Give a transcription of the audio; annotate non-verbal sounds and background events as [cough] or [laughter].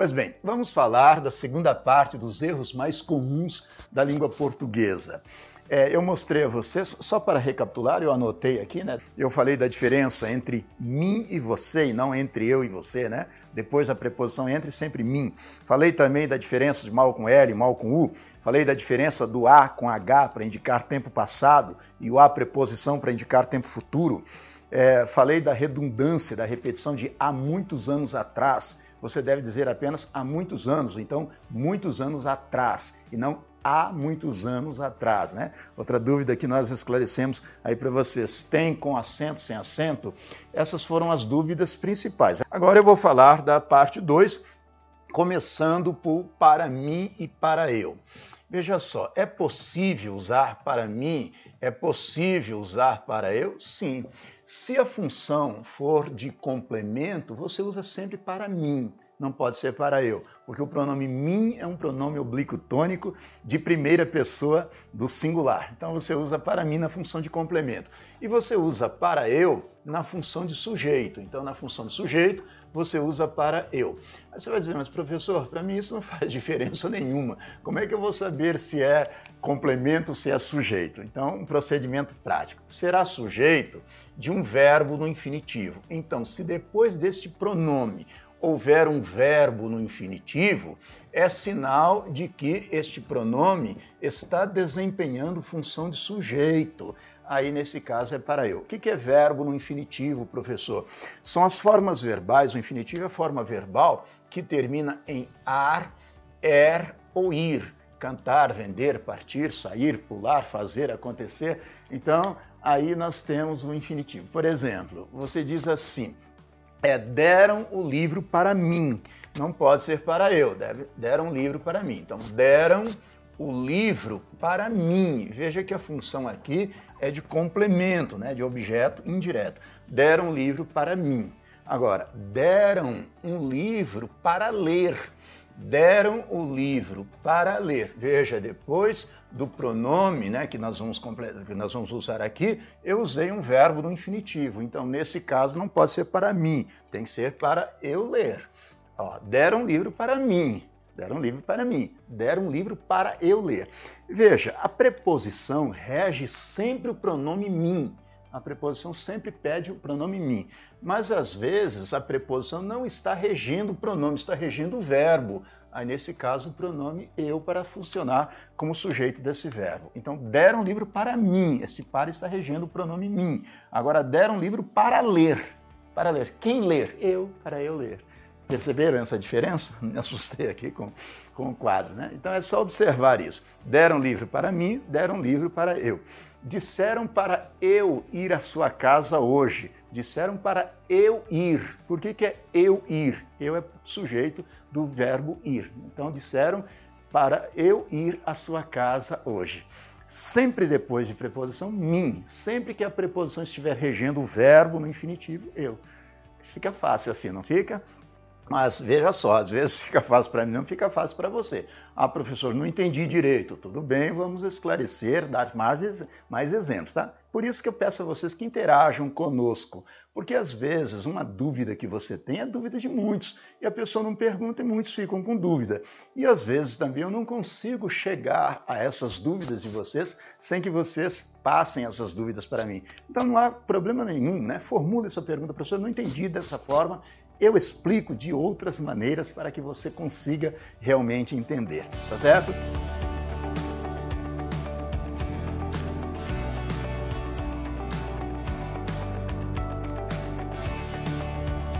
Pois bem, vamos falar da segunda parte dos erros mais comuns da língua portuguesa. É, eu mostrei a vocês, só para recapitular, eu anotei aqui, né? Eu falei da diferença entre mim e você, e não entre eu e você, né? Depois a preposição entre, sempre mim. Falei também da diferença de mal com L e mal com U. Falei da diferença do A com H para indicar tempo passado e o A preposição para indicar tempo futuro. É, falei da redundância, da repetição de há muitos anos atrás. Você deve dizer apenas há muitos anos, então muitos anos atrás, e não há muitos anos atrás, né? Outra dúvida que nós esclarecemos aí para vocês, tem com acento, sem acento? Essas foram as dúvidas principais. Agora eu vou falar da parte 2, começando por para mim e para eu. Veja só, é possível usar para mim? É possível usar para eu? Sim. Se a função for de complemento, você usa sempre para mim não pode ser para eu, porque o pronome mim é um pronome oblíquo tônico de primeira pessoa do singular. Então você usa para mim na função de complemento. E você usa para eu na função de sujeito. Então na função de sujeito você usa para eu. Aí você vai dizer, mas professor, para mim isso não [laughs] faz diferença nenhuma. Como é que eu vou saber se é complemento se é sujeito? Então, um procedimento prático. Será sujeito de um verbo no infinitivo. Então, se depois deste pronome houver um verbo no infinitivo, é sinal de que este pronome está desempenhando função de sujeito. Aí, nesse caso, é para eu. O que é verbo no infinitivo, professor? São as formas verbais. O infinitivo é a forma verbal que termina em ar, er ou ir. Cantar, vender, partir, sair, pular, fazer, acontecer. Então, aí nós temos o infinitivo. Por exemplo, você diz assim: é deram o livro para mim. Não pode ser para eu, deve, deram o livro para mim. Então, deram o livro para mim. Veja que a função aqui é de complemento, né, de objeto indireto. Deram o livro para mim. Agora, deram um livro para ler deram o livro para ler. Veja, depois do pronome né, que, nós vamos que nós vamos usar aqui, eu usei um verbo no infinitivo. Então, nesse caso, não pode ser para mim, tem que ser para eu ler. Ó, deram um livro para mim. Deram um livro para mim. Deram um livro para eu ler. Veja, a preposição rege sempre o pronome mim a preposição sempre pede o pronome mim. Mas às vezes a preposição não está regendo o pronome, está regendo o verbo. Aí nesse caso o pronome eu para funcionar como sujeito desse verbo. Então deram livro para mim, este para está regendo o pronome mim. Agora deram livro para ler. Para ler. Quem ler? Eu, para eu ler. Perceberam essa diferença? [laughs] Me assustei aqui com, com o quadro, né? Então é só observar isso. Deram livro para mim, deram livro para eu. Disseram para eu ir à sua casa hoje. Disseram para eu ir. Por que, que é eu ir? Eu é sujeito do verbo ir. Então disseram para eu ir à sua casa hoje. Sempre depois de preposição mim, sempre que a preposição estiver regendo o verbo no infinitivo, eu. Fica fácil assim, não fica? Mas veja só, às vezes [laughs] fica fácil para mim, não fica fácil para você. Ah, professor, não entendi direito. Tudo bem, vamos esclarecer, dar mais, mais exemplos, tá? Por isso que eu peço a vocês que interajam conosco, porque às vezes uma dúvida que você tem é dúvida de muitos, e a pessoa não pergunta e muitos ficam com dúvida. E às vezes também eu não consigo chegar a essas dúvidas de vocês sem que vocês passem essas dúvidas para mim. Então não há problema nenhum, né? Formule essa pergunta, professor, não entendi dessa forma, eu explico de outras maneiras para que você consiga realmente entender, tá certo?